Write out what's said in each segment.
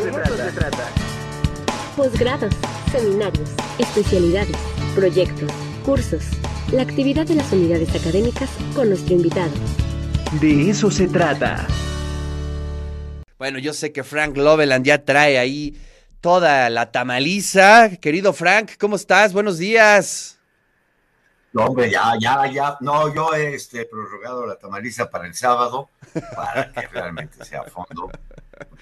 eso se trata. Posgrados, seminarios, especialidades, proyectos, cursos. La actividad de las unidades académicas con nuestro invitado. De eso se trata. Bueno, yo sé que Frank Loveland ya trae ahí toda la tamaliza. Querido Frank, ¿cómo estás? Buenos días. No, hombre, ya, ya, ya. No, yo he este, prorrogado la tamaliza para el sábado, para que realmente sea a fondo.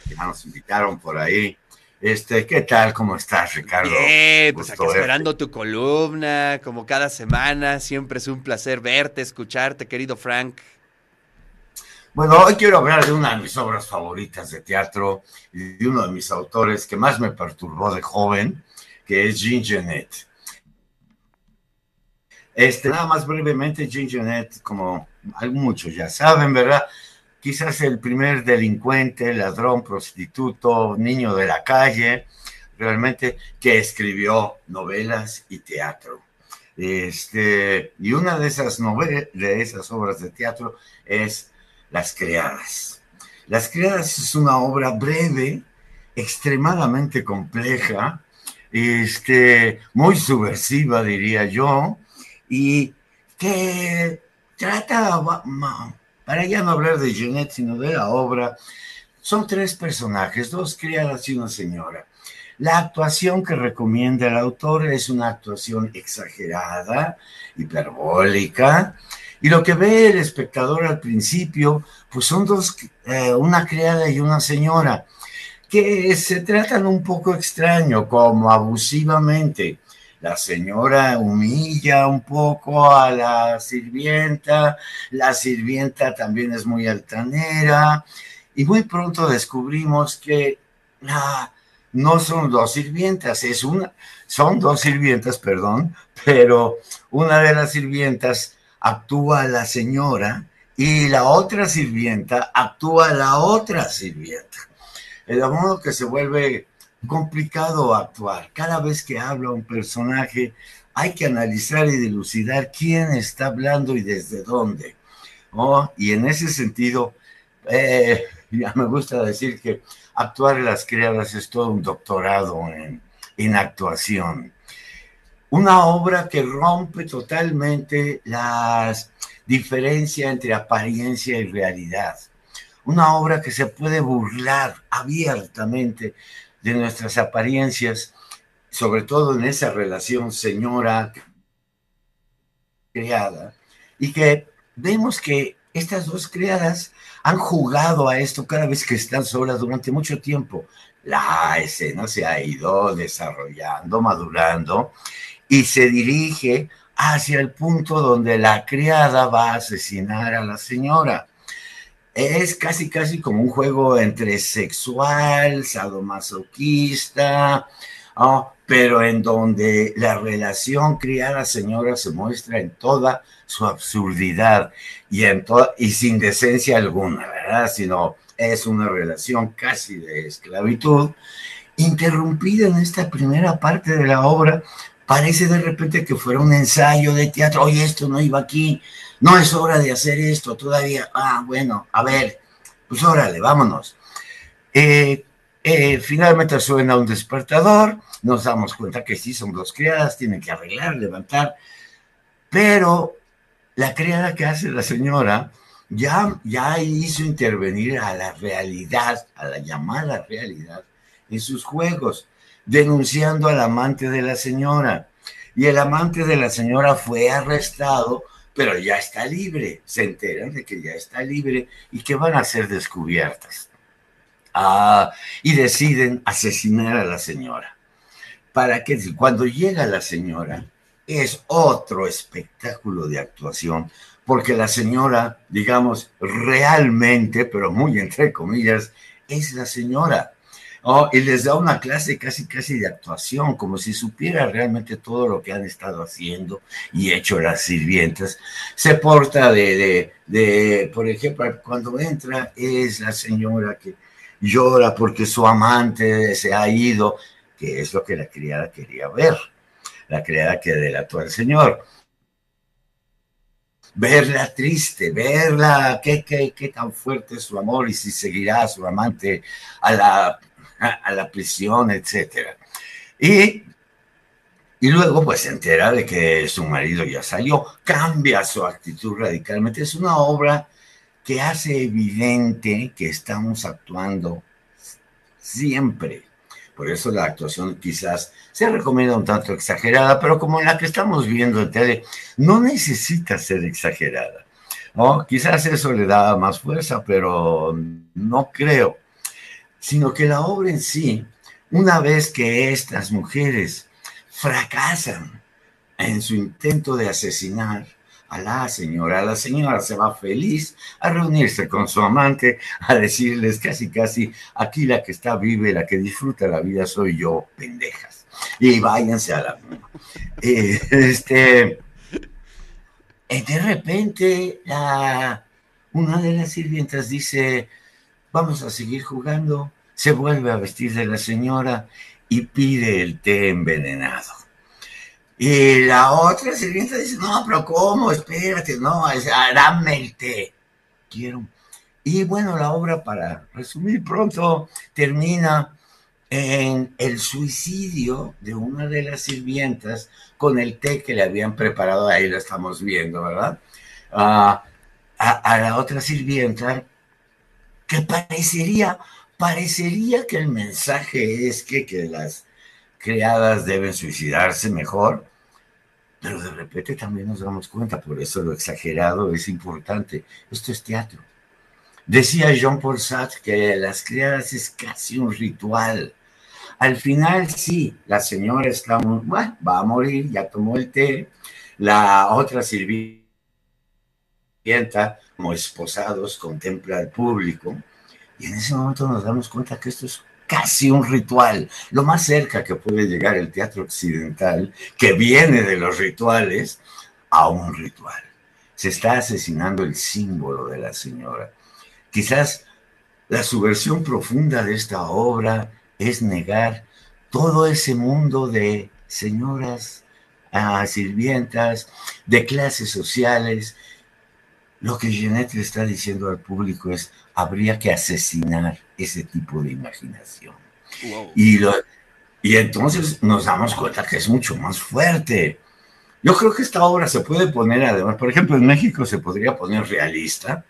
Ya nos invitaron por ahí. Este, ¿qué tal? ¿Cómo estás, Ricardo? Bien, pues aquí verte. esperando tu columna, como cada semana. Siempre es un placer verte, escucharte, querido Frank. Bueno, hoy quiero hablar de una de mis obras favoritas de teatro y de uno de mis autores que más me perturbó de joven, que es Jean Genet. Este, nada más brevemente, Jean Genet, como muchos ya saben, ¿verdad? Quizás el primer delincuente, ladrón, prostituto, niño de la calle, realmente que escribió novelas y teatro. Este, y una de esas novelas, de esas obras de teatro es Las Criadas. Las Criadas es una obra breve, extremadamente compleja, este, muy subversiva, diría yo, y que trata, para ya no hablar de Jeanette, sino de la obra, son tres personajes, dos criadas y una señora. La actuación que recomienda el autor es una actuación exagerada, hiperbólica, y lo que ve el espectador al principio, pues son dos, eh, una criada y una señora, que se tratan un poco extraño, como abusivamente. La señora humilla un poco a la sirvienta, la sirvienta también es muy altanera, y muy pronto descubrimos que no son dos sirvientas, es una, son dos sirvientas, perdón, pero una de las sirvientas actúa a la señora y la otra sirvienta actúa a la otra sirvienta. De modo que se vuelve complicado actuar. Cada vez que habla un personaje hay que analizar y dilucidar quién está hablando y desde dónde. ¿no? Y en ese sentido, eh, ya me gusta decir que actuar en las criadas es todo un doctorado en, en actuación. Una obra que rompe totalmente la diferencia entre apariencia y realidad. Una obra que se puede burlar abiertamente de nuestras apariencias, sobre todo en esa relación señora criada, y que vemos que estas dos criadas han jugado a esto cada vez que están solas durante mucho tiempo. La escena se ha ido desarrollando, madurando, y se dirige hacia el punto donde la criada va a asesinar a la señora. Es casi, casi como un juego entre sexual, sadomasoquista, ¿no? pero en donde la relación criada-señora se muestra en toda su absurdidad y, en y sin decencia alguna, ¿verdad? Sino es una relación casi de esclavitud, interrumpida en esta primera parte de la obra parece de repente que fuera un ensayo de teatro, oye, esto no iba aquí, no es hora de hacer esto todavía, ah, bueno, a ver, pues órale, vámonos. Eh, eh, finalmente suena un despertador, nos damos cuenta que sí, son dos criadas, tienen que arreglar, levantar, pero la criada que hace la señora ya, ya hizo intervenir a la realidad, a la llamada realidad, en sus juegos denunciando al amante de la señora. Y el amante de la señora fue arrestado, pero ya está libre. Se enteran de que ya está libre y que van a ser descubiertas. Ah, y deciden asesinar a la señora. Para que cuando llega la señora es otro espectáculo de actuación, porque la señora, digamos, realmente, pero muy entre comillas, es la señora. Oh, y les da una clase casi, casi de actuación, como si supiera realmente todo lo que han estado haciendo y hecho las sirvientas. Se porta de, de, por ejemplo, cuando entra es la señora que llora porque su amante se ha ido, que es lo que la criada quería ver, la criada que delató al señor. Verla triste, verla, qué, qué, qué tan fuerte es su amor y si seguirá a su amante a la a, la prisión, etc. Y, y luego pues se entera de que su marido ya salió, cambia su actitud radicalmente. Es una obra que hace evidente que estamos actuando siempre. Por eso la actuación quizás se recomienda un tanto exagerada, pero como la que estamos viendo en tele, no necesita ser exagerada. ¿no? Quizás eso le da más fuerza, pero no creo. Sino que la obra en sí, una vez que estas mujeres fracasan en su intento de asesinar, a la señora. La señora se va feliz a reunirse con su amante, a decirles casi, casi, aquí la que está vive, la que disfruta la vida soy yo, pendejas. Y váyanse a la... Eh, este, eh, de repente, la, una de las sirvientas dice, vamos a seguir jugando. Se vuelve a vestir de la señora y pide el té envenenado. Y la otra sirvienta dice, no, pero ¿cómo? Espérate, no, dame el té. Quiero. Y bueno, la obra, para resumir pronto, termina en el suicidio de una de las sirvientas con el té que le habían preparado, ahí lo estamos viendo, ¿verdad? a, a, la otra sirvienta, que parecería, parecería que el mensaje es que, que las criadas deben suicidarse mejor, pero de repente también nos damos cuenta, por eso lo exagerado es importante. Esto es teatro. Decía Jean-Paul Sartre que las criadas es casi un ritual. Al final sí, la señora está muy, bueno, va a morir, ya tomó el té. La otra sirvienta, como esposados, contempla al público. Y en ese momento nos damos cuenta que esto es casi un ritual, lo más cerca que puede llegar el teatro occidental, que viene de los rituales, a un ritual. Se está asesinando el símbolo de la señora. Quizás la subversión profunda de esta obra es negar todo ese mundo de señoras, a sirvientas, de clases sociales. Lo que Jeanette le está diciendo al público es, habría que asesinar ese tipo de imaginación. Y, lo, y entonces nos damos cuenta que es mucho más fuerte. Yo creo que esta obra se puede poner, además, por ejemplo, en México se podría poner realista,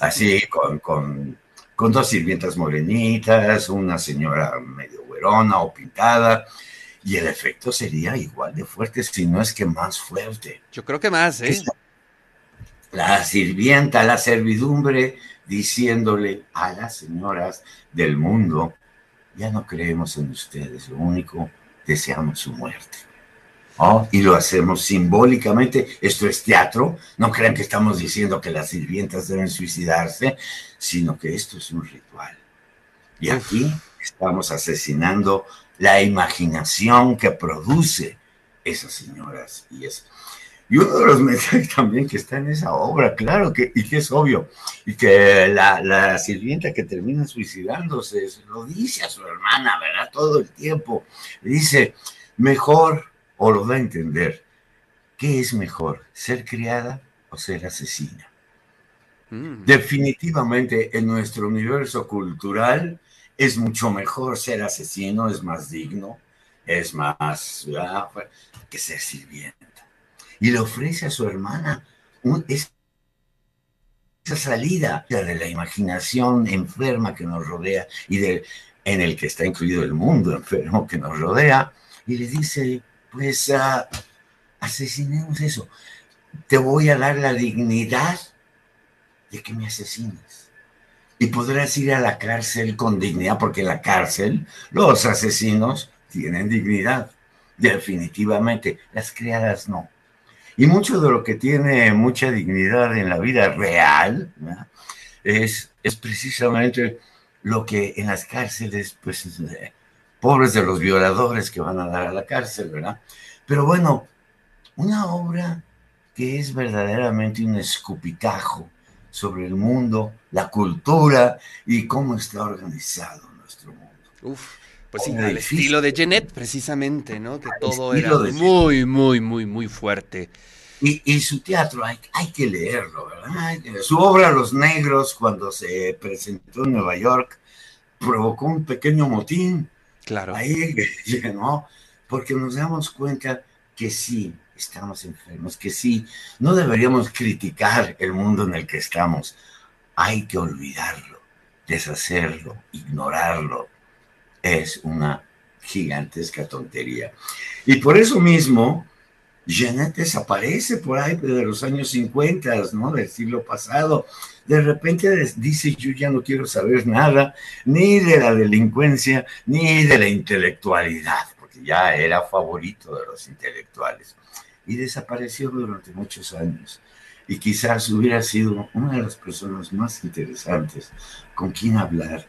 así con, con, con dos sirvientas morenitas, una señora medio güerona o pintada, y el efecto sería igual de fuerte, si no es que más fuerte. Yo creo que más, ¿eh? La sirvienta, la servidumbre, diciéndole a las señoras del mundo, ya no creemos en ustedes, lo único, deseamos su muerte. ¿Oh? Y lo hacemos simbólicamente, esto es teatro, no crean que estamos diciendo que las sirvientas deben suicidarse, sino que esto es un ritual. Y aquí estamos asesinando la imaginación que produce esas señoras y esas y uno de los mensajes también que está en esa obra, claro, que, y que es obvio, y que la, la sirvienta que termina suicidándose lo dice a su hermana, ¿verdad? Todo el tiempo. dice, mejor, o lo da a entender, ¿qué es mejor, ser criada o ser asesina? Mm. Definitivamente en nuestro universo cultural es mucho mejor ser asesino, es más digno, es más que ser sirviente y le ofrece a su hermana esa salida de la imaginación enferma que nos rodea y de, en el que está incluido el mundo enfermo que nos rodea, y le dice, pues uh, asesinemos eso, te voy a dar la dignidad de que me asesines. Y podrás ir a la cárcel con dignidad, porque en la cárcel los asesinos tienen dignidad, definitivamente, las criadas no. Y mucho de lo que tiene mucha dignidad en la vida real es, es precisamente lo que en las cárceles, pues, eh, pobres de los violadores que van a dar a la cárcel, ¿verdad? Pero bueno, una obra que es verdaderamente un escupitajo sobre el mundo, la cultura y cómo está organizado nuestro mundo. Pues sí, el estilo de Jeanette, precisamente, ¿no? Que todo era muy, muy, muy, muy fuerte. Y, su teatro hay, hay, que leerlo, ¿verdad? Su obra Los Negros, cuando se presentó en Nueva York, provocó un pequeño motín. Claro. Ahí, ¿no? Porque nos damos cuenta que sí, estamos enfermos, que sí, no deberíamos criticar el mundo en el que estamos. Hay que olvidarlo, deshacerlo, ignorarlo. Es una gigantesca tontería. Y por eso mismo, Janet desaparece por ahí de los años 50, ¿no? Del siglo pasado. De repente dice, yo ya no quiero saber nada, ni de la delincuencia, ni de la intelectualidad, porque ya era favorito de los intelectuales. Y desapareció durante muchos años. Y quizás hubiera sido una de las personas más interesantes con quien hablar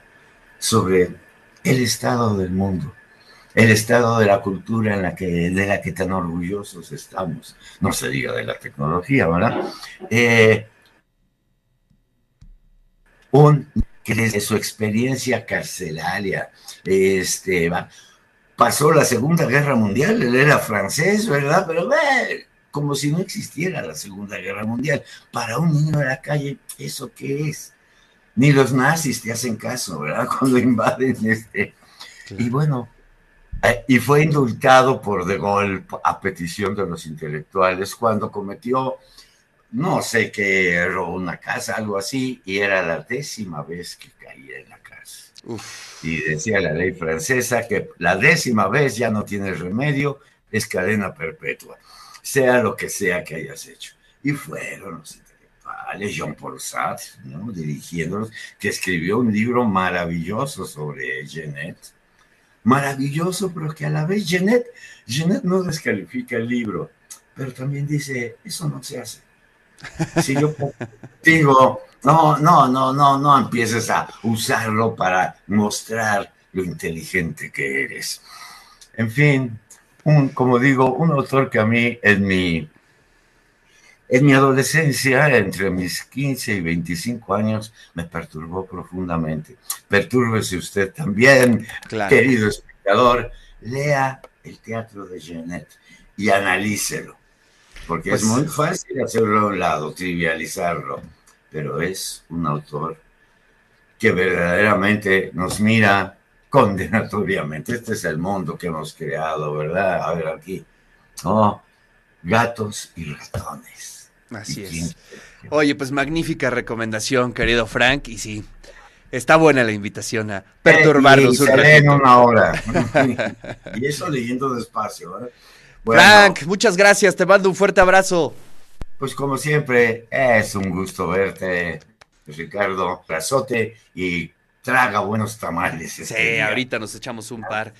sobre el estado del mundo el estado de la cultura en la que, de la que tan orgullosos estamos, no se diga de la tecnología, ¿verdad? Eh, un, que desde su experiencia carcelaria, este, pasó la Segunda Guerra Mundial, él era francés, ¿verdad? Pero ve, como si no existiera la Segunda Guerra Mundial. Para un niño de la calle, ¿eso qué es? Ni los nazis te hacen caso, ¿verdad? Cuando invaden este. Y bueno, eh, y fue indultado por De Gaulle a petición de los intelectuales cuando cometió, no sé qué, robó una casa, algo así, y era la décima vez que caía en la cárcel. Y decía la ley francesa que la décima vez ya no tiene remedio, es cadena perpetua, sea lo que sea que hayas hecho. Y fueron los intelectuales, Jean-Paul Sartre, ¿no? dirigiéndolos, que escribió un libro maravilloso sobre Genet maravilloso, pero que a la vez Jeanette, Jeanette no descalifica el libro, pero también dice, eso no se hace. Si yo digo, no, no, no, no, no empieces a usarlo para mostrar lo inteligente que eres. En fin, un, como digo, un autor que a mí en mi en mi adolescencia, entre mis 15 y 25 años, me perturbó profundamente. Pertúrbese usted también, querido espectador. Lea el teatro de Genet y analícelo. Porque es pues muy fácil hacerlo a un lado, trivializarlo. Pero es un autor que verdaderamente nos mira condenatoriamente. Este es el mundo que hemos creado, ¿verdad? A ver aquí. Oh, gatos y ratones. Así es. Oye, pues magnífica recomendación, querido Frank, y sí, está buena la invitación a perturbarnos un en una hora. y eso leyendo despacio. ¿eh? Frank, muchas gracias, te mando un fuerte abrazo. Pues como siempre, es un gusto verte, Ricardo. Brazote y traga buenos tamales. Este sí, ahorita nos echamos un par.